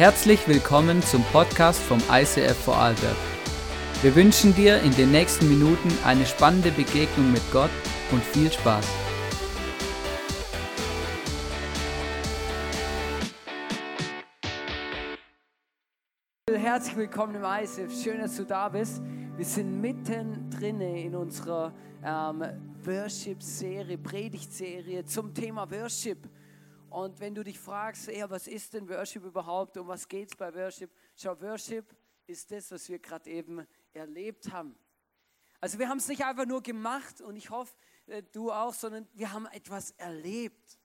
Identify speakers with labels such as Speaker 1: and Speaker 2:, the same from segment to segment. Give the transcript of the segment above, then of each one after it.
Speaker 1: Herzlich willkommen zum Podcast vom ICF Vorarlberg. Wir wünschen dir in den nächsten Minuten eine spannende Begegnung mit Gott und viel Spaß.
Speaker 2: Herzlich willkommen im ICF. Schön, dass du da bist. Wir sind mittendrin in unserer ähm, Worship-Serie, Predigtserie zum Thema Worship. Und wenn du dich fragst, ja, was ist denn Worship überhaupt, um was geht es bei Worship? Schau, Worship ist das, was wir gerade eben erlebt haben. Also wir haben es nicht einfach nur gemacht und ich hoffe, äh, du auch, sondern wir haben etwas erlebt.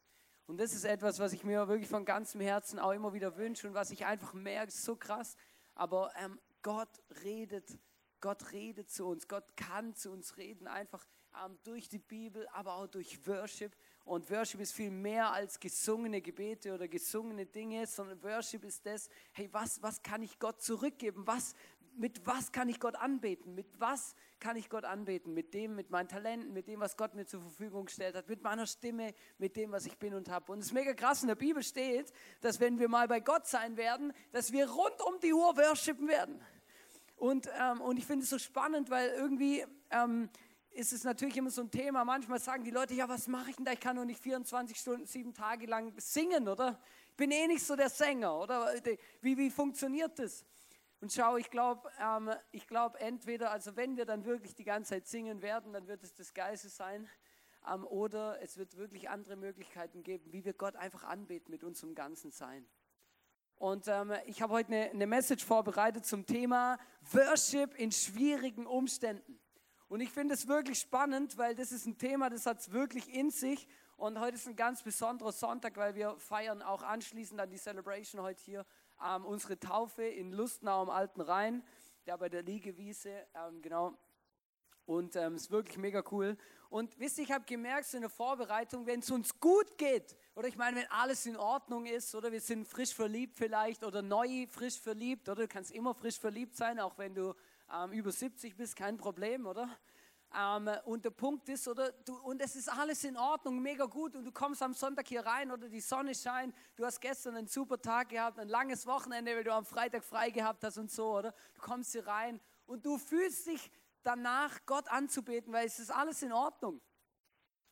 Speaker 2: Und das ist etwas, was ich mir wirklich von ganzem Herzen auch immer wieder wünsche und was ich einfach merke, so krass. Aber ähm, Gott redet, Gott redet zu uns, Gott kann zu uns reden, einfach durch die Bibel, aber auch durch Worship. Und Worship ist viel mehr als gesungene Gebete oder gesungene Dinge, sondern Worship ist das, hey, was, was kann ich Gott zurückgeben? Was, mit was kann ich Gott anbeten? Mit was kann ich Gott anbeten? Mit dem, mit meinen Talenten, mit dem, was Gott mir zur Verfügung gestellt hat, mit meiner Stimme, mit dem, was ich bin und habe. Und es ist mega krass, in der Bibel steht, dass wenn wir mal bei Gott sein werden, dass wir rund um die Uhr worshipen werden. Und, ähm, und ich finde es so spannend, weil irgendwie ähm, ist es natürlich immer so ein Thema. Manchmal sagen die Leute, ja, was mache ich denn da? Ich kann nur nicht 24 Stunden, sieben Tage lang singen, oder? Ich bin eh nicht so der Sänger, oder? Wie, wie funktioniert das? Und schau, ich glaube, ähm, ich glaube entweder, also wenn wir dann wirklich die ganze Zeit singen werden, dann wird es das Geistes sein, ähm, oder es wird wirklich andere Möglichkeiten geben, wie wir Gott einfach anbeten mit unserem ganzen Sein. Und ähm, ich habe heute eine, eine Message vorbereitet zum Thema Worship in schwierigen Umständen. Und ich finde es wirklich spannend, weil das ist ein Thema, das hat es wirklich in sich. Und heute ist ein ganz besonderer Sonntag, weil wir feiern auch anschließend an die Celebration heute hier ähm, unsere Taufe in Lustnau am Alten Rhein, ja bei der Liegewiese, ähm, genau. Und es ähm, ist wirklich mega cool. Und wisst ihr, ich habe gemerkt, so in der Vorbereitung, wenn es uns gut geht, oder ich meine, wenn alles in Ordnung ist, oder wir sind frisch verliebt vielleicht, oder neu frisch verliebt, oder du kannst immer frisch verliebt sein, auch wenn du ähm, über 70 bist, kein Problem, oder? Ähm, und der Punkt ist, oder du, und es ist alles in Ordnung, mega gut, und du kommst am Sonntag hier rein, oder die Sonne scheint, du hast gestern einen super Tag gehabt, ein langes Wochenende, weil du am Freitag frei gehabt hast und so, oder? Du kommst hier rein und du fühlst dich danach, Gott anzubeten, weil es ist alles in Ordnung.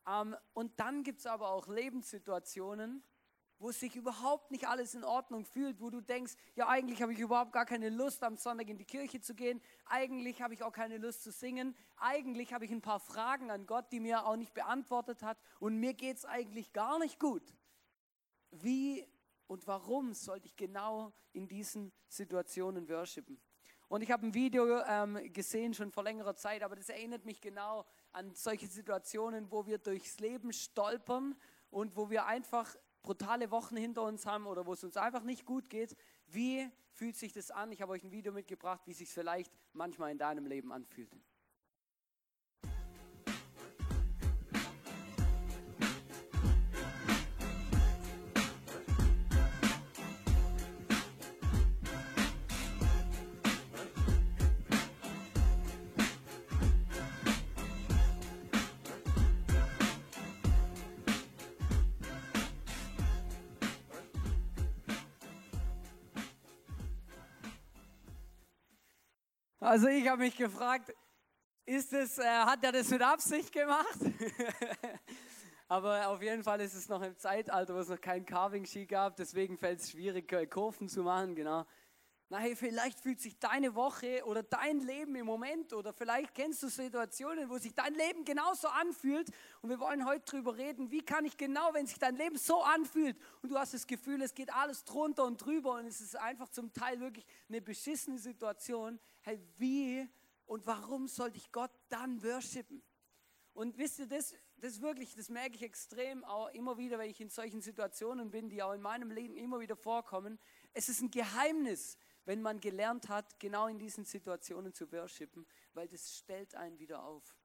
Speaker 2: Ähm, und dann gibt es aber auch Lebenssituationen, wo sich überhaupt nicht alles in Ordnung fühlt, wo du denkst, ja eigentlich habe ich überhaupt gar keine Lust am Sonntag in die Kirche zu gehen, eigentlich habe ich auch keine Lust zu singen, eigentlich habe ich ein paar Fragen an Gott, die mir auch nicht beantwortet hat und mir geht es eigentlich gar nicht gut. Wie und warum sollte ich genau in diesen Situationen worshipen? Und ich habe ein Video ähm, gesehen schon vor längerer Zeit, aber das erinnert mich genau an solche Situationen, wo wir durchs Leben stolpern und wo wir einfach brutale Wochen hinter uns haben oder wo es uns einfach nicht gut geht, wie fühlt sich das an? Ich habe euch ein Video mitgebracht, wie es sich vielleicht manchmal in deinem Leben anfühlt. Also ich habe mich gefragt, ist es, äh, hat er das mit Absicht gemacht? Aber auf jeden Fall ist es noch im Zeitalter, wo es noch kein Carving-Ski gab, deswegen fällt es schwierig, äh, Kurven zu machen, genau. Na hey, vielleicht fühlt sich deine Woche oder dein Leben im Moment oder vielleicht kennst du Situationen, wo sich dein Leben genauso anfühlt und wir wollen heute darüber reden, wie kann ich genau, wenn sich dein Leben so anfühlt und du hast das Gefühl, es geht alles drunter und drüber und es ist einfach zum Teil wirklich eine beschissene Situation, hey, wie und warum sollte ich Gott dann worshipen? Und wisst ihr, das, das wirklich, das merke ich extrem auch immer wieder, wenn ich in solchen Situationen bin, die auch in meinem Leben immer wieder vorkommen. Es ist ein Geheimnis, wenn man gelernt hat, genau in diesen Situationen zu worshipen, weil das stellt einen wieder auf.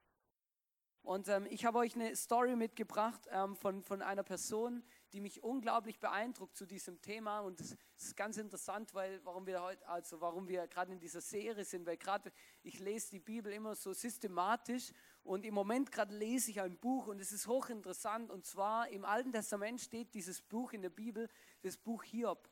Speaker 2: Und ähm, ich habe euch eine Story mitgebracht ähm, von, von einer Person, die mich unglaublich beeindruckt zu diesem Thema. Und das ist ganz interessant, weil warum wir heute, also warum wir gerade in dieser Serie sind, weil gerade ich lese die Bibel immer so systematisch und im Moment gerade lese ich ein Buch und es ist hochinteressant. Und zwar im Alten Testament steht dieses Buch in der Bibel, das Buch Hiob.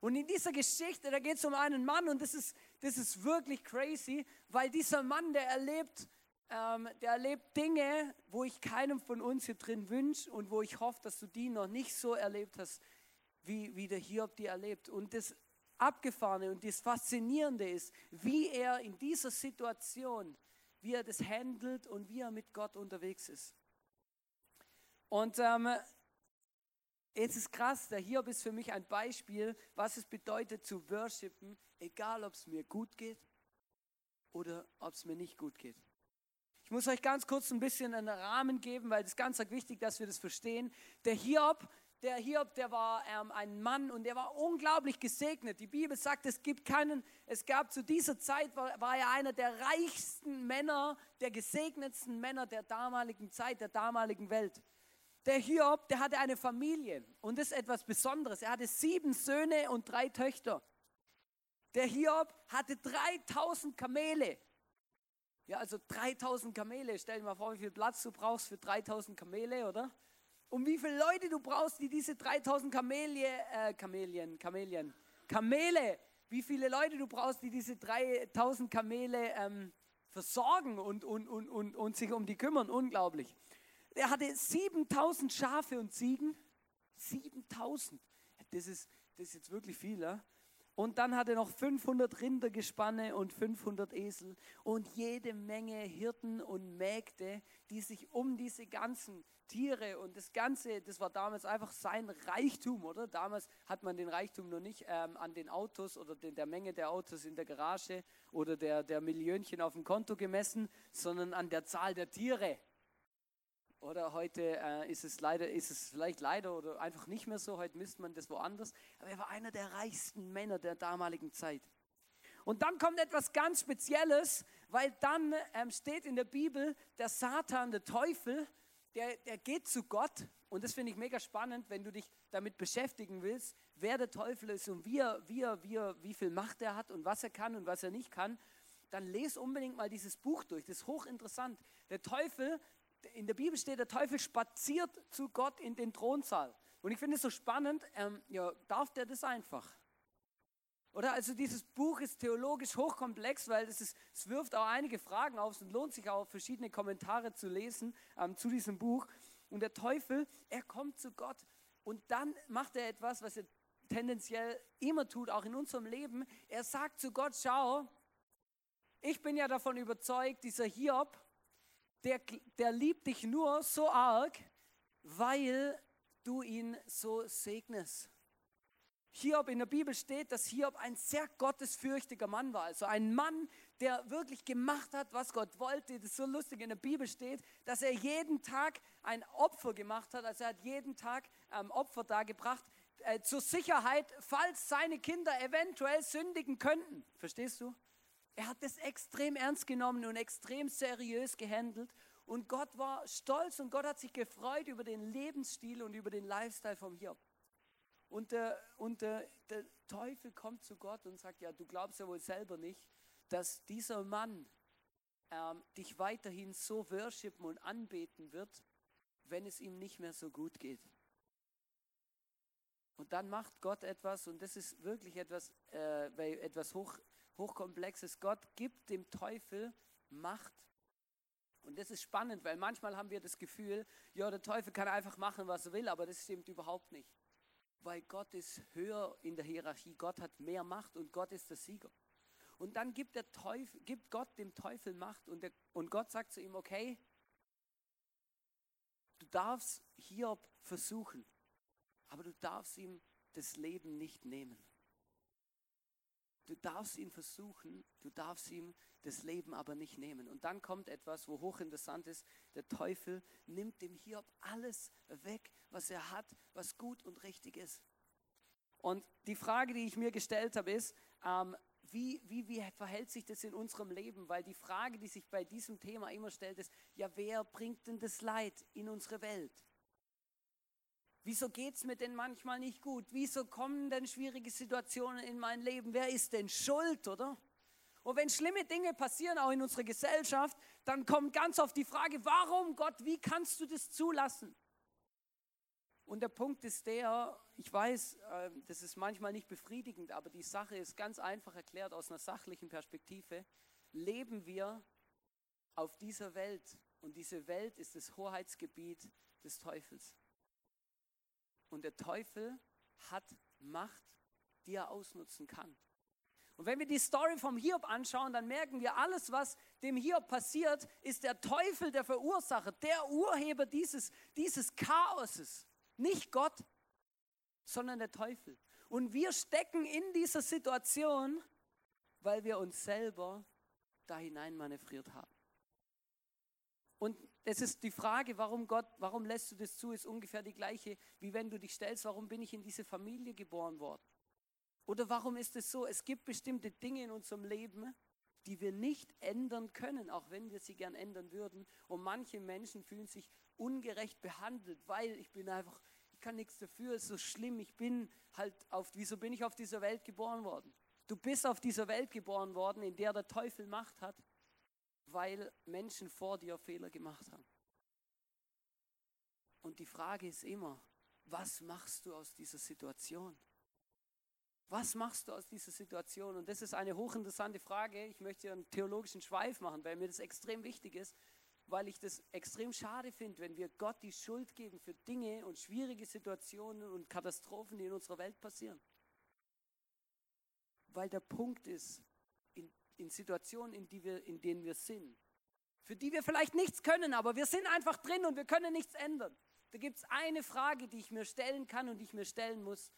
Speaker 2: Und in dieser Geschichte, da geht es um einen Mann und das ist, das ist wirklich crazy, weil dieser Mann, der erlebt, ähm, der erlebt Dinge, wo ich keinem von uns hier drin wünsche und wo ich hoffe, dass du die noch nicht so erlebt hast, wie, wie der Hiob die erlebt. Und das Abgefahrene und das Faszinierende ist, wie er in dieser Situation, wie er das handelt und wie er mit Gott unterwegs ist. Und ähm, jetzt ist krass, der Hiob ist für mich ein Beispiel, was es bedeutet zu worshipen, egal ob es mir gut geht oder ob es mir nicht gut geht. Ich muss euch ganz kurz ein bisschen einen Rahmen geben, weil es ist ganz wichtig, dass wir das verstehen. Der Hiob der Hiob, der war ähm, ein Mann und der war unglaublich gesegnet. Die Bibel sagt, es gibt keinen, es gab zu dieser Zeit, war, war er einer der reichsten Männer, der gesegnetsten Männer der damaligen Zeit, der damaligen Welt. Der Hiob, der hatte eine Familie und das ist etwas Besonderes. Er hatte sieben Söhne und drei Töchter. Der Hiob hatte 3000 Kamele. Ja, also 3000 Kamele. Stell dir mal vor, wie viel Platz du brauchst für 3000 Kamele, oder? um wie viele Leute du brauchst, die diese 3000 Kamelie, äh, Kamelien, Kamelien, Kamele, wie viele Leute du brauchst, die diese 3000 Kamele ähm, versorgen und, und, und, und, und sich um die kümmern. Unglaublich. Er hatte 7000 Schafe und Ziegen. 7000. Das ist, das ist jetzt wirklich viel. Ja? Und dann hat er noch 500 Rindergespanne und 500 Esel und jede Menge Hirten und Mägde, die sich um diese ganzen Tiere und das Ganze, das war damals einfach sein Reichtum, oder? Damals hat man den Reichtum noch nicht ähm, an den Autos oder den, der Menge der Autos in der Garage oder der, der Millionchen auf dem Konto gemessen, sondern an der Zahl der Tiere. Oder heute äh, ist es leider, ist es vielleicht leider oder einfach nicht mehr so. Heute misst man das woanders. Aber er war einer der reichsten Männer der damaligen Zeit. Und dann kommt etwas ganz Spezielles, weil dann ähm, steht in der Bibel, der Satan, der Teufel, der, der geht zu Gott. Und das finde ich mega spannend, wenn du dich damit beschäftigen willst, wer der Teufel ist und wie, er, wie, er, wie, er, wie viel Macht er hat und was er kann und was er nicht kann. Dann lese unbedingt mal dieses Buch durch. Das ist hochinteressant. Der Teufel in der Bibel steht, der Teufel spaziert zu Gott in den Thronsaal. Und ich finde es so spannend, ähm, ja, darf der das einfach? Oder also dieses Buch ist theologisch hochkomplex, weil es, ist, es wirft auch einige Fragen auf und lohnt sich auch verschiedene Kommentare zu lesen ähm, zu diesem Buch. Und der Teufel, er kommt zu Gott und dann macht er etwas, was er tendenziell immer tut, auch in unserem Leben. Er sagt zu Gott, schau, ich bin ja davon überzeugt, dieser Hiob, der, der liebt dich nur so arg, weil du ihn so segnest. Hiob in der Bibel steht, dass Hiob ein sehr gottesfürchtiger Mann war. Also ein Mann, der wirklich gemacht hat, was Gott wollte. Das ist so lustig in der Bibel steht, dass er jeden Tag ein Opfer gemacht hat. Also er hat jeden Tag ähm, Opfer dargebracht äh, zur Sicherheit, falls seine Kinder eventuell sündigen könnten. Verstehst du? Er hat das extrem ernst genommen und extrem seriös gehandelt. Und Gott war stolz und Gott hat sich gefreut über den Lebensstil und über den Lifestyle vom Hiob. Und, der, und der, der Teufel kommt zu Gott und sagt, ja, du glaubst ja wohl selber nicht, dass dieser Mann ähm, dich weiterhin so worshipen und anbeten wird, wenn es ihm nicht mehr so gut geht. Und dann macht Gott etwas, und das ist wirklich etwas, äh, etwas hoch, hochkomplexes. Gott gibt dem Teufel Macht. Und das ist spannend, weil manchmal haben wir das Gefühl, ja, der Teufel kann einfach machen, was er will, aber das stimmt überhaupt nicht. Weil Gott ist höher in der Hierarchie, Gott hat mehr Macht und Gott ist der Sieger. Und dann gibt, der Teufel, gibt Gott dem Teufel Macht und, der, und Gott sagt zu ihm, okay, du darfst Hiob versuchen, aber du darfst ihm das Leben nicht nehmen. Du darfst ihn versuchen, du darfst ihm das Leben aber nicht nehmen. Und dann kommt etwas, wo hochinteressant ist. Der Teufel nimmt dem Hiob alles weg, was er hat, was gut und richtig ist. Und die Frage, die ich mir gestellt habe, ist, ähm, wie, wie, wie verhält sich das in unserem Leben? Weil die Frage, die sich bei diesem Thema immer stellt, ist, ja, wer bringt denn das Leid in unsere Welt? Wieso geht es mir denn manchmal nicht gut? Wieso kommen denn schwierige Situationen in mein Leben? Wer ist denn schuld, oder? Und wenn schlimme Dinge passieren, auch in unserer Gesellschaft, dann kommt ganz oft die Frage, warum Gott, wie kannst du das zulassen? Und der Punkt ist der, ich weiß, äh, das ist manchmal nicht befriedigend, aber die Sache ist ganz einfach erklärt aus einer sachlichen Perspektive. Leben wir auf dieser Welt und diese Welt ist das Hoheitsgebiet des Teufels. Und der Teufel hat Macht, die er ausnutzen kann. Und wenn wir die Story vom Hiob anschauen, dann merken wir, alles, was dem Hiob passiert, ist der Teufel der Verursacher, der Urheber dieses, dieses Chaoses. Nicht Gott, sondern der Teufel. Und wir stecken in dieser Situation, weil wir uns selber da hinein manövriert haben. Und es ist die Frage, warum Gott, warum lässt du das zu, ist ungefähr die gleiche, wie wenn du dich stellst, warum bin ich in diese Familie geboren worden? Oder warum ist es so, es gibt bestimmte Dinge in unserem Leben, die wir nicht ändern können, auch wenn wir sie gern ändern würden. Und manche Menschen fühlen sich ungerecht behandelt, weil ich bin einfach, ich kann nichts dafür, ist so schlimm, ich bin halt auf, wieso bin ich auf dieser Welt geboren worden? Du bist auf dieser Welt geboren worden, in der der Teufel Macht hat, weil Menschen vor dir Fehler gemacht haben. Und die Frage ist immer, was machst du aus dieser Situation? Was machst du aus dieser Situation? Und das ist eine hochinteressante Frage. Ich möchte einen theologischen Schweif machen, weil mir das extrem wichtig ist, weil ich das extrem schade finde, wenn wir Gott die Schuld geben für Dinge und schwierige Situationen und Katastrophen, die in unserer Welt passieren. Weil der Punkt ist, in, Situationen, in, die wir, in denen wir sind, für die wir vielleicht nichts können, aber wir sind einfach drin und wir können nichts ändern. Da gibt es eine Frage, die ich mir stellen kann und die ich mir stellen muss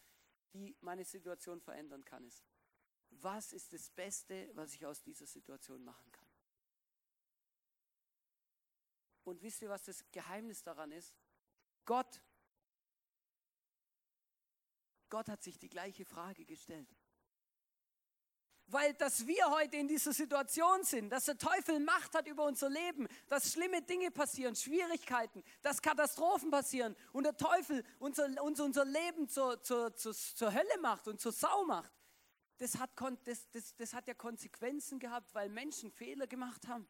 Speaker 2: die meine Situation verändern kann, ist, was ist das Beste, was ich aus dieser Situation machen kann? Und wisst ihr, was das Geheimnis daran ist? Gott, Gott hat sich die gleiche Frage gestellt. Weil dass wir heute in dieser Situation sind, dass der Teufel Macht hat über unser Leben, dass schlimme Dinge passieren, Schwierigkeiten, dass Katastrophen passieren und der Teufel unser, uns unser Leben zur, zur, zur, zur Hölle macht und zur Sau macht, das hat, das, das, das hat ja Konsequenzen gehabt, weil Menschen Fehler gemacht haben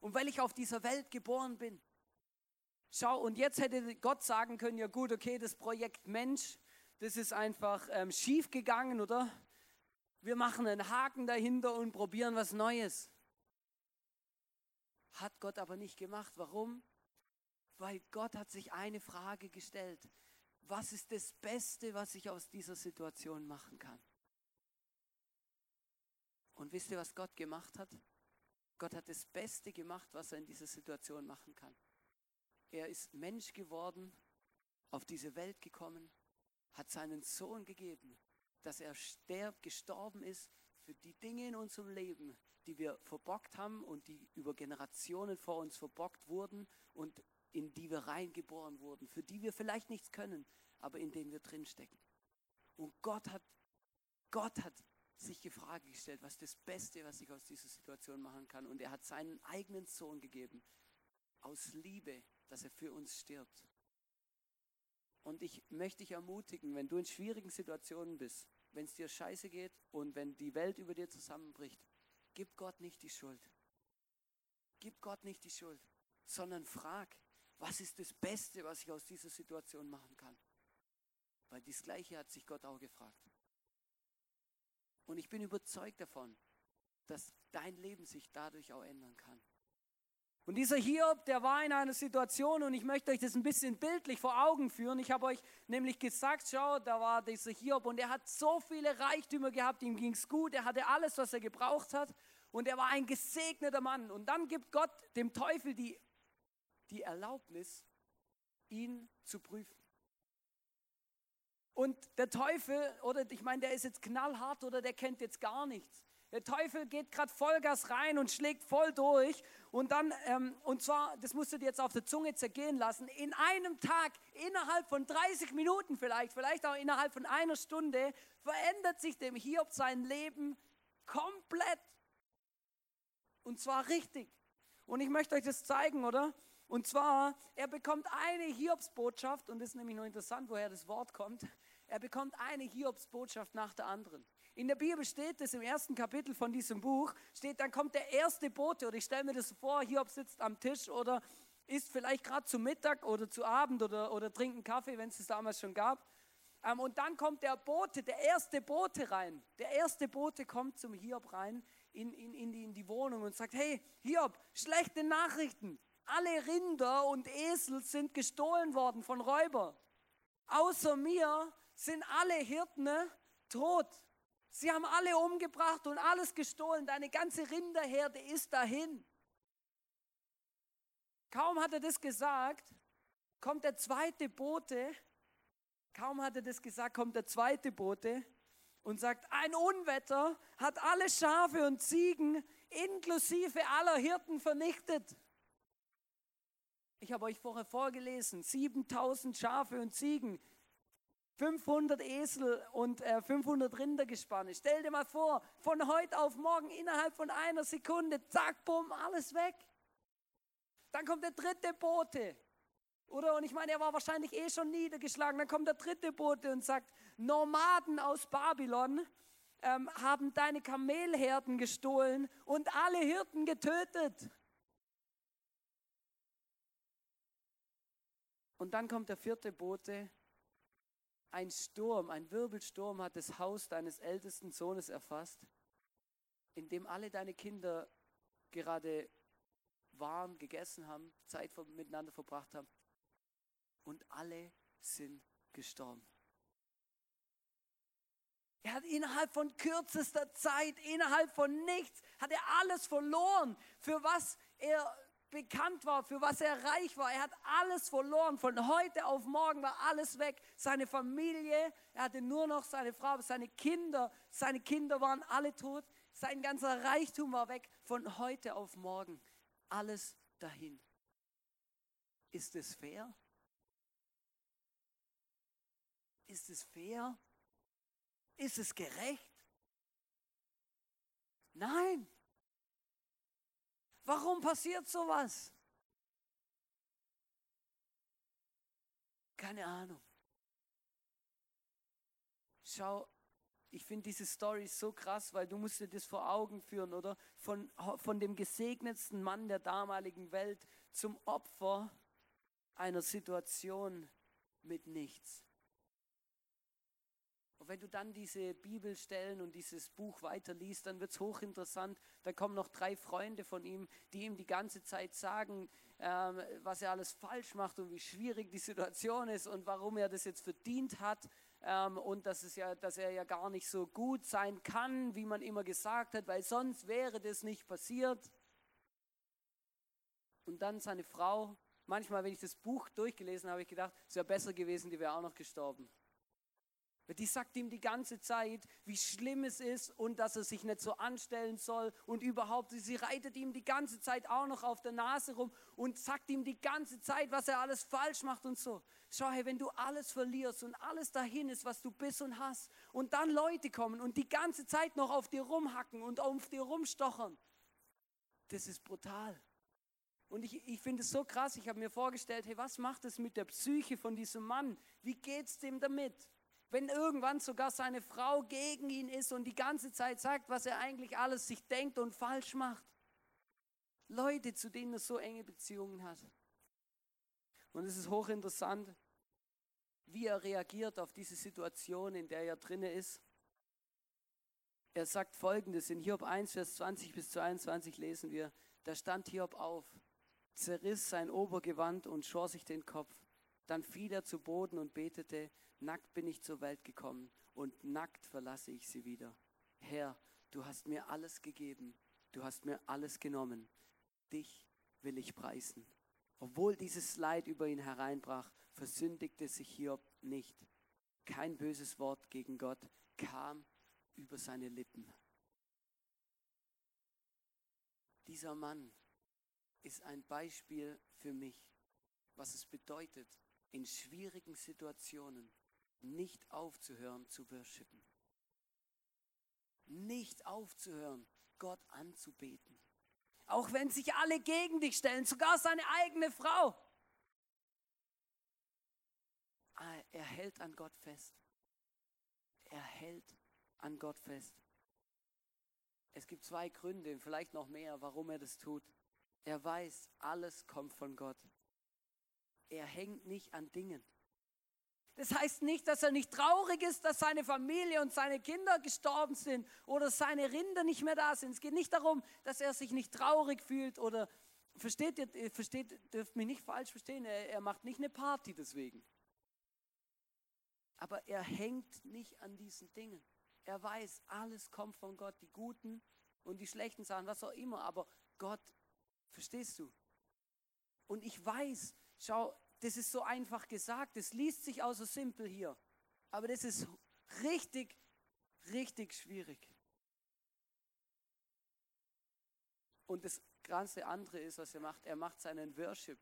Speaker 2: und weil ich auf dieser Welt geboren bin. Schau, und jetzt hätte Gott sagen können, ja gut, okay, das Projekt Mensch, das ist einfach ähm, schief gegangen, oder? Wir machen einen Haken dahinter und probieren was Neues. Hat Gott aber nicht gemacht. Warum? Weil Gott hat sich eine Frage gestellt. Was ist das Beste, was ich aus dieser Situation machen kann? Und wisst ihr, was Gott gemacht hat? Gott hat das Beste gemacht, was er in dieser Situation machen kann. Er ist Mensch geworden, auf diese Welt gekommen, hat seinen Sohn gegeben, dass er sterb, gestorben ist für die Dinge in unserem Leben, die wir verbockt haben und die über Generationen vor uns verbockt wurden und in die wir reingeboren wurden, für die wir vielleicht nichts können, aber in denen wir drinstecken. Und Gott hat, Gott hat sich die Frage gestellt, was das Beste, was ich aus dieser Situation machen kann. Und er hat seinen eigenen Sohn gegeben, aus Liebe, dass er für uns stirbt. Und ich möchte dich ermutigen, wenn du in schwierigen Situationen bist, wenn es dir scheiße geht und wenn die Welt über dir zusammenbricht, gib Gott nicht die Schuld. Gib Gott nicht die Schuld, sondern frag, was ist das Beste, was ich aus dieser Situation machen kann? Weil das Gleiche hat sich Gott auch gefragt. Und ich bin überzeugt davon, dass dein Leben sich dadurch auch ändern kann. Und dieser Hiob, der war in einer Situation, und ich möchte euch das ein bisschen bildlich vor Augen führen. Ich habe euch nämlich gesagt, schau, da war dieser Hiob und er hat so viele Reichtümer gehabt, ihm ging es gut, er hatte alles, was er gebraucht hat und er war ein gesegneter Mann. Und dann gibt Gott dem Teufel die, die Erlaubnis, ihn zu prüfen. Und der Teufel, oder ich meine, der ist jetzt knallhart oder der kennt jetzt gar nichts. Der Teufel geht gerade Vollgas rein und schlägt voll durch. Und dann, ähm, und zwar, das musst du dir jetzt auf der Zunge zergehen lassen, in einem Tag, innerhalb von 30 Minuten vielleicht, vielleicht auch innerhalb von einer Stunde, verändert sich dem Hiob sein Leben komplett. Und zwar richtig. Und ich möchte euch das zeigen, oder? Und zwar, er bekommt eine Hiobsbotschaft, und das ist nämlich nur interessant, woher das Wort kommt. Er bekommt eine Hiobsbotschaft nach der anderen. In der Bibel steht es im ersten Kapitel von diesem Buch, steht, dann kommt der erste Bote, oder ich stelle mir das vor, Hiob sitzt am Tisch oder isst vielleicht gerade zu Mittag oder zu Abend oder, oder trinkt einen Kaffee, wenn es es damals schon gab. Ähm, und dann kommt der Bote, der erste Bote rein. Der erste Bote kommt zum Hiob rein in, in, in, die, in die Wohnung und sagt, hey Hiob, schlechte Nachrichten. Alle Rinder und Esel sind gestohlen worden von Räubern. Außer mir sind alle Hirten tot. Sie haben alle umgebracht und alles gestohlen. Deine ganze Rinderherde ist dahin. Kaum hat er das gesagt, kommt der zweite Bote. Kaum hat er das gesagt, kommt der zweite Bote und sagt, ein Unwetter hat alle Schafe und Ziegen inklusive aller Hirten vernichtet. Ich habe euch vorher vorgelesen, 7000 Schafe und Ziegen, 500 Esel und äh, 500 Rindergespanne. Stell dir mal vor, von heute auf morgen innerhalb von einer Sekunde, zack, bumm, alles weg. Dann kommt der dritte Bote. Oder? Und ich meine, er war wahrscheinlich eh schon niedergeschlagen. Dann kommt der dritte Bote und sagt, Nomaden aus Babylon ähm, haben deine Kamelherden gestohlen und alle Hirten getötet. Und dann kommt der vierte Bote. Ein Sturm, ein Wirbelsturm hat das Haus deines ältesten Sohnes erfasst, in dem alle deine Kinder gerade waren, gegessen haben, Zeit miteinander verbracht haben. Und alle sind gestorben. Er hat innerhalb von kürzester Zeit, innerhalb von nichts, hat er alles verloren, für was er bekannt war, für was er reich war. Er hat alles verloren. Von heute auf morgen war alles weg. Seine Familie, er hatte nur noch seine Frau, seine Kinder. Seine Kinder waren alle tot. Sein ganzer Reichtum war weg. Von heute auf morgen alles dahin. Ist es fair? Ist es fair? Ist es gerecht? Nein. Warum passiert sowas? Keine Ahnung. Schau, ich finde diese Story so krass, weil du musst dir das vor Augen führen, oder? Von, von dem gesegnetsten Mann der damaligen Welt zum Opfer einer Situation mit nichts. Und wenn du dann diese Bibelstellen und dieses Buch weiterliest, dann wird es hochinteressant. Da kommen noch drei Freunde von ihm, die ihm die ganze Zeit sagen, ähm, was er alles falsch macht und wie schwierig die Situation ist und warum er das jetzt verdient hat ähm, und dass, es ja, dass er ja gar nicht so gut sein kann, wie man immer gesagt hat, weil sonst wäre das nicht passiert. Und dann seine Frau. Manchmal, wenn ich das Buch durchgelesen habe, habe ich gedacht, es wäre besser gewesen, die wäre auch noch gestorben. Die sagt ihm die ganze Zeit, wie schlimm es ist und dass er sich nicht so anstellen soll und überhaupt, sie reitet ihm die ganze Zeit auch noch auf der Nase rum und sagt ihm die ganze Zeit, was er alles falsch macht und so. Schau, hey, wenn du alles verlierst und alles dahin ist, was du bist und hast und dann Leute kommen und die ganze Zeit noch auf dir rumhacken und auf dir rumstochern, das ist brutal. Und ich, ich finde es so krass, ich habe mir vorgestellt, hey, was macht es mit der Psyche von diesem Mann? Wie geht es dem damit? Wenn irgendwann sogar seine Frau gegen ihn ist und die ganze Zeit sagt, was er eigentlich alles sich denkt und falsch macht. Leute, zu denen er so enge Beziehungen hat. Und es ist hochinteressant, wie er reagiert auf diese Situation, in der er drinne ist. Er sagt folgendes, in Hiob 1, Vers 20 bis 22 lesen wir, da stand Hiob auf, zerriss sein Obergewand und schor sich den Kopf. Dann fiel er zu Boden und betete, Nackt bin ich zur Welt gekommen und nackt verlasse ich sie wieder. Herr, du hast mir alles gegeben, du hast mir alles genommen. Dich will ich preisen. Obwohl dieses Leid über ihn hereinbrach, versündigte sich Hiob nicht. Kein böses Wort gegen Gott kam über seine Lippen. Dieser Mann ist ein Beispiel für mich, was es bedeutet, in schwierigen Situationen nicht aufzuhören zu worshipen. Nicht aufzuhören, Gott anzubeten. Auch wenn sich alle gegen dich stellen, sogar seine eigene Frau. Ah, er hält an Gott fest. Er hält an Gott fest. Es gibt zwei Gründe, vielleicht noch mehr, warum er das tut. Er weiß, alles kommt von Gott. Er hängt nicht an Dingen. Das heißt nicht, dass er nicht traurig ist, dass seine Familie und seine Kinder gestorben sind oder seine Rinder nicht mehr da sind. Es geht nicht darum, dass er sich nicht traurig fühlt oder versteht ihr, versteht, dürft mich nicht falsch verstehen, er, er macht nicht eine Party deswegen. Aber er hängt nicht an diesen Dingen. Er weiß, alles kommt von Gott, die guten und die schlechten Sachen, was auch immer. Aber Gott, verstehst du? Und ich weiß, schau, das ist so einfach gesagt, das liest sich auch so simpel hier. Aber das ist richtig, richtig schwierig. Und das ganze andere ist, was er macht, er macht seinen Worship,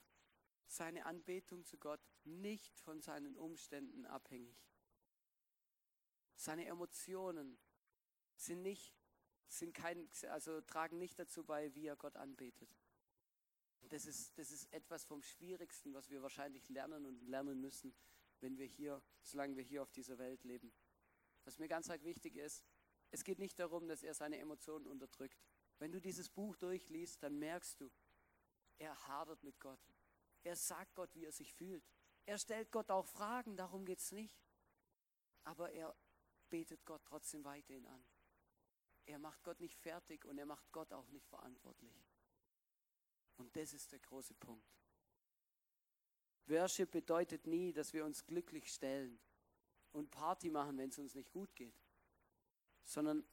Speaker 2: seine Anbetung zu Gott nicht von seinen Umständen abhängig. Seine Emotionen sind nicht, sind kein, also tragen nicht dazu bei, wie er Gott anbetet. Das ist, das ist etwas vom Schwierigsten, was wir wahrscheinlich lernen und lernen müssen, wenn wir hier, solange wir hier auf dieser Welt leben. Was mir ganz wichtig ist, es geht nicht darum, dass er seine Emotionen unterdrückt. Wenn du dieses Buch durchliest, dann merkst du, er hadert mit Gott. Er sagt Gott, wie er sich fühlt. Er stellt Gott auch Fragen, darum geht es nicht. Aber er betet Gott trotzdem weiterhin an. Er macht Gott nicht fertig und er macht Gott auch nicht verantwortlich. Das ist der große Punkt. Worship bedeutet nie, dass wir uns glücklich stellen und Party machen, wenn es uns nicht gut geht, sondern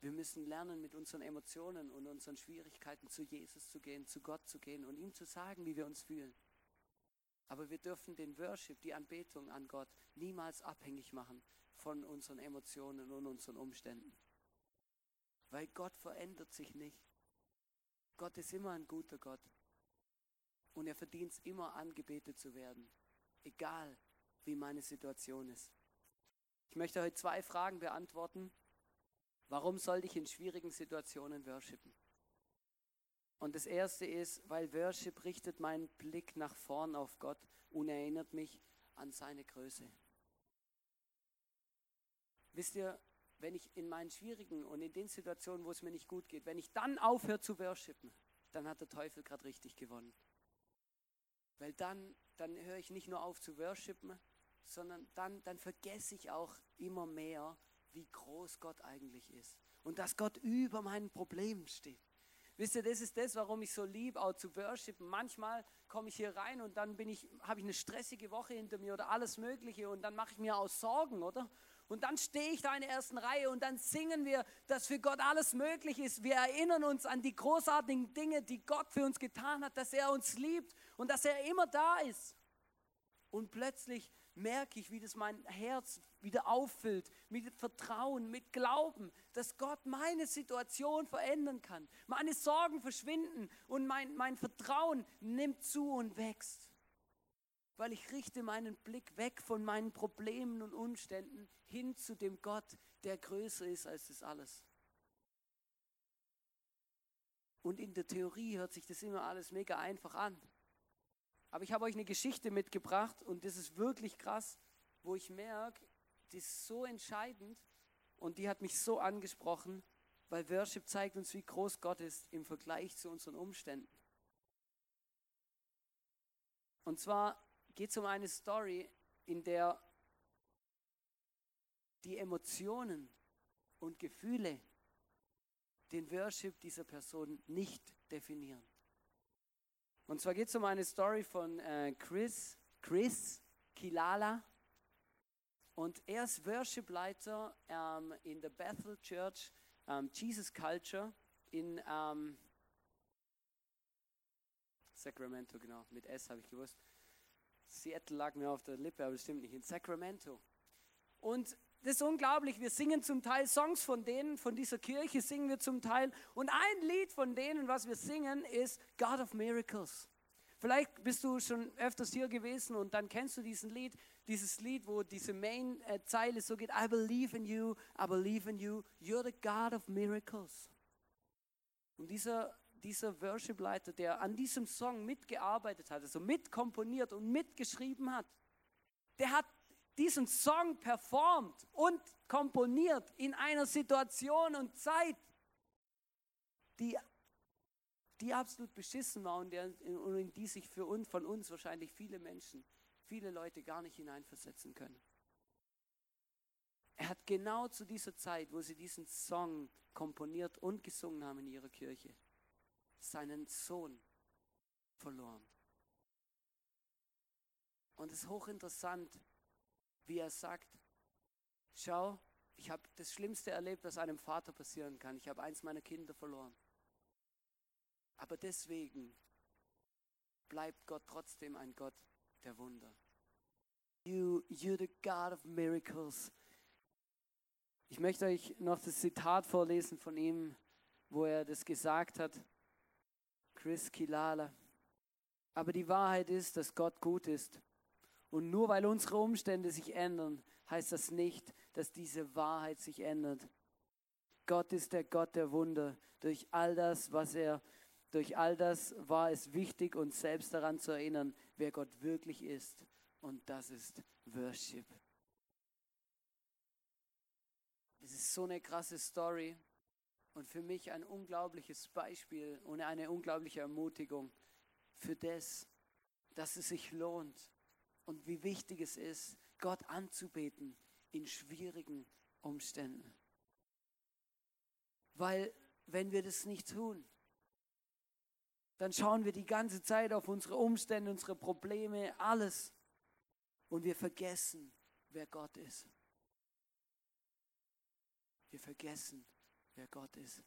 Speaker 2: wir müssen lernen, mit unseren Emotionen und unseren Schwierigkeiten zu Jesus zu gehen, zu Gott zu gehen und ihm zu sagen, wie wir uns fühlen. Aber wir dürfen den Worship, die Anbetung an Gott, niemals abhängig machen von unseren Emotionen und unseren Umständen. Weil Gott verändert sich nicht. Gott ist immer ein guter Gott. Und er verdient es immer angebetet zu werden. Egal, wie meine Situation ist. Ich möchte heute zwei Fragen beantworten. Warum sollte ich in schwierigen Situationen worshipen? Und das erste ist, weil Worship richtet meinen Blick nach vorn auf Gott und erinnert mich an seine Größe. Wisst ihr, wenn ich in meinen schwierigen und in den Situationen, wo es mir nicht gut geht, wenn ich dann aufhöre zu worshipen, dann hat der Teufel gerade richtig gewonnen. Weil dann, dann höre ich nicht nur auf zu worshipen, sondern dann, dann vergesse ich auch immer mehr, wie groß Gott eigentlich ist. Und dass Gott über meinen Problemen steht. Wisst ihr, das ist das, warum ich so liebe, auch zu worshipen. Manchmal komme ich hier rein und dann bin ich, habe ich eine stressige Woche hinter mir oder alles Mögliche und dann mache ich mir auch Sorgen, oder? Und dann stehe ich da in der ersten Reihe und dann singen wir, dass für Gott alles möglich ist. Wir erinnern uns an die großartigen Dinge, die Gott für uns getan hat, dass er uns liebt und dass er immer da ist. Und plötzlich merke ich, wie das mein Herz wieder auffüllt mit Vertrauen, mit Glauben, dass Gott meine Situation verändern kann. Meine Sorgen verschwinden und mein, mein Vertrauen nimmt zu und wächst weil ich richte meinen Blick weg von meinen Problemen und Umständen hin zu dem Gott, der größer ist als das alles. Und in der Theorie hört sich das immer alles mega einfach an. Aber ich habe euch eine Geschichte mitgebracht und das ist wirklich krass, wo ich merke, die ist so entscheidend und die hat mich so angesprochen, weil Worship zeigt uns, wie groß Gott ist im Vergleich zu unseren Umständen. Und zwar geht es um eine Story, in der die Emotionen und Gefühle den Worship dieser Person nicht definieren. Und zwar geht es um eine Story von äh, Chris, Chris Kilala. Und er ist Worship-Leiter ähm, in der Bethel Church, ähm, Jesus Culture in ähm, Sacramento, genau, mit S habe ich gewusst. Seattle lag mir auf der Lippe, aber das stimmt nicht, in Sacramento. Und das ist unglaublich, wir singen zum Teil Songs von denen, von dieser Kirche singen wir zum Teil. Und ein Lied von denen, was wir singen, ist God of Miracles. Vielleicht bist du schon öfters hier gewesen und dann kennst du diesen Lied, dieses Lied, wo diese Main-Zeile so geht, I believe in you, I believe in you, you're the God of Miracles. Und dieser dieser Worship-Leiter, der an diesem Song mitgearbeitet hat, also mitkomponiert und mitgeschrieben hat, der hat diesen Song performt und komponiert in einer Situation und Zeit, die die absolut beschissen war und, der, und in die sich für uns, von uns wahrscheinlich viele Menschen, viele Leute gar nicht hineinversetzen können. Er hat genau zu dieser Zeit, wo sie diesen Song komponiert und gesungen haben in ihrer Kirche, seinen Sohn verloren. Und es ist hochinteressant, wie er sagt, schau, ich habe das Schlimmste erlebt, was einem Vater passieren kann. Ich habe eins meiner Kinder verloren. Aber deswegen bleibt Gott trotzdem ein Gott der Wunder. You, you're the God of miracles. Ich möchte euch noch das Zitat vorlesen von ihm, wo er das gesagt hat. Chris Kilala. Aber die Wahrheit ist, dass Gott gut ist. Und nur weil unsere Umstände sich ändern, heißt das nicht, dass diese Wahrheit sich ändert. Gott ist der Gott der Wunder. Durch all das, was er, durch all das war es wichtig, uns selbst daran zu erinnern, wer Gott wirklich ist. Und das ist Worship. Es ist so eine krasse Story und für mich ein unglaubliches Beispiel und eine unglaubliche Ermutigung für das, dass es sich lohnt und wie wichtig es ist, Gott anzubeten in schwierigen Umständen. Weil wenn wir das nicht tun, dann schauen wir die ganze Zeit auf unsere Umstände, unsere Probleme, alles und wir vergessen, wer Gott ist. Wir vergessen, wer Gott ist.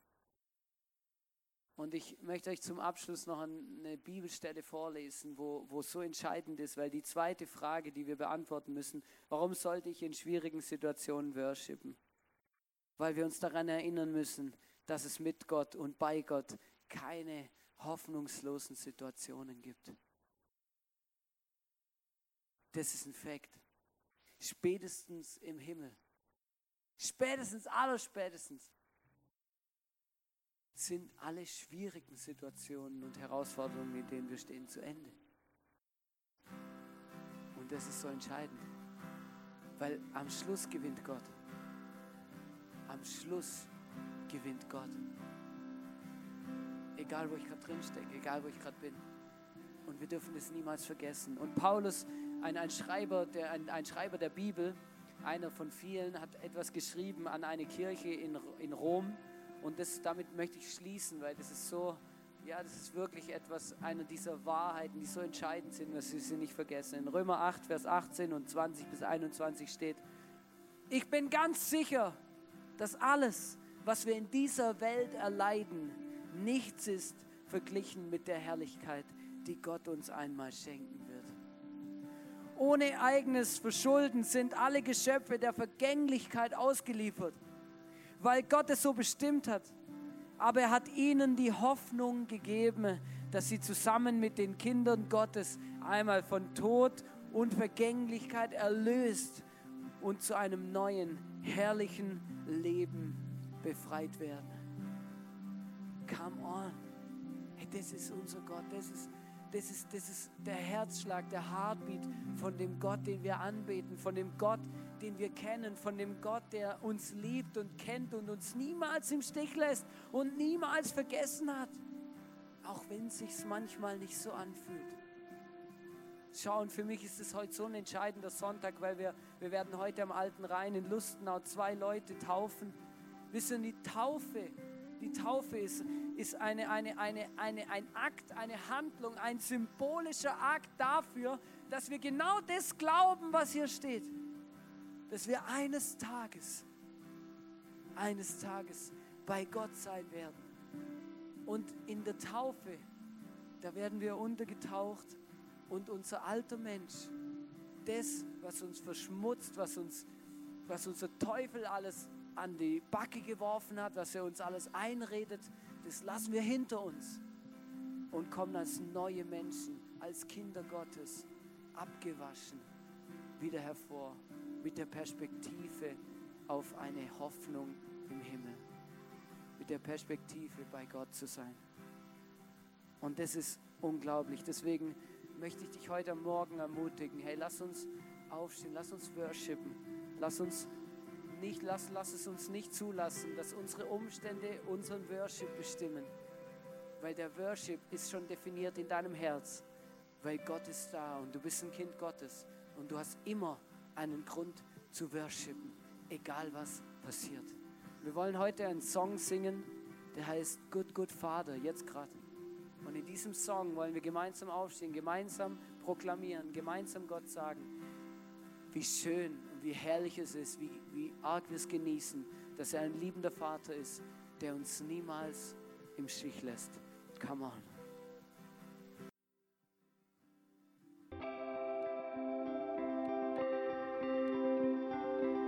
Speaker 2: Und ich möchte euch zum Abschluss noch eine Bibelstelle vorlesen, wo, wo so entscheidend ist, weil die zweite Frage, die wir beantworten müssen, warum sollte ich in schwierigen Situationen worshipen? Weil wir uns daran erinnern müssen, dass es mit Gott und bei Gott keine hoffnungslosen Situationen gibt. Das ist ein Fakt. Spätestens im Himmel. Spätestens, allerspätestens sind alle schwierigen Situationen und Herausforderungen, mit denen wir stehen, zu Ende. Und das ist so entscheidend, weil am Schluss gewinnt Gott. Am Schluss gewinnt Gott. Egal, wo ich gerade drin stecke, egal, wo ich gerade bin. Und wir dürfen das niemals vergessen. Und Paulus, ein, ein, Schreiber, der, ein, ein Schreiber der Bibel, einer von vielen, hat etwas geschrieben an eine Kirche in, in Rom und das, damit möchte ich schließen, weil das ist so, ja, das ist wirklich etwas, eine dieser Wahrheiten, die so entscheidend sind, dass wir sie nicht vergessen. In Römer 8, Vers 18 und 20 bis 21 steht, ich bin ganz sicher, dass alles, was wir in dieser Welt erleiden, nichts ist verglichen mit der Herrlichkeit, die Gott uns einmal schenken wird. Ohne eigenes Verschulden sind alle Geschöpfe der Vergänglichkeit ausgeliefert weil Gott es so bestimmt hat. Aber er hat ihnen die Hoffnung gegeben, dass sie zusammen mit den Kindern Gottes einmal von Tod und Vergänglichkeit erlöst und zu einem neuen, herrlichen Leben befreit werden. Come on. Hey, das ist unser Gott. Das ist, das, ist, das ist der Herzschlag, der Heartbeat von dem Gott, den wir anbeten, von dem Gott, den wir kennen, von dem Gott, der uns liebt und kennt und uns niemals im Stich lässt und niemals vergessen hat, auch wenn es sich manchmal nicht so anfühlt. Schauen, für mich ist es heute so ein entscheidender Sonntag, weil wir, wir werden heute am Alten Rhein in Lustenau zwei Leute taufen. Wissen, die Taufe, die Taufe ist, ist eine, eine, eine, eine, ein Akt, eine Handlung, ein symbolischer Akt dafür, dass wir genau das glauben, was hier steht dass wir eines Tages, eines Tages bei Gott sein werden. Und in der Taufe, da werden wir untergetaucht und unser alter Mensch, das, was uns verschmutzt, was uns, was unser Teufel alles an die Backe geworfen hat, was er uns alles einredet, das lassen wir hinter uns und kommen als neue Menschen, als Kinder Gottes, abgewaschen, wieder hervor mit der Perspektive auf eine Hoffnung im Himmel, mit der Perspektive bei Gott zu sein. Und das ist unglaublich. Deswegen möchte ich dich heute Morgen ermutigen, hey, lass uns aufstehen, lass uns worshipen, lass uns nicht, lass, lass es uns nicht zulassen, dass unsere Umstände unseren Worship bestimmen. weil der Worship ist schon definiert in deinem Herz, weil Gott ist da und du bist ein Kind Gottes und du hast immer einen Grund zu worshipen, egal was passiert. Wir wollen heute einen Song singen, der heißt Good, Good Father, jetzt gerade. Und in diesem Song wollen wir gemeinsam aufstehen, gemeinsam proklamieren, gemeinsam Gott sagen, wie schön und wie herrlich es ist, wie, wie arg wir es genießen, dass er ein liebender Vater ist, der uns niemals im Stich lässt. Come on.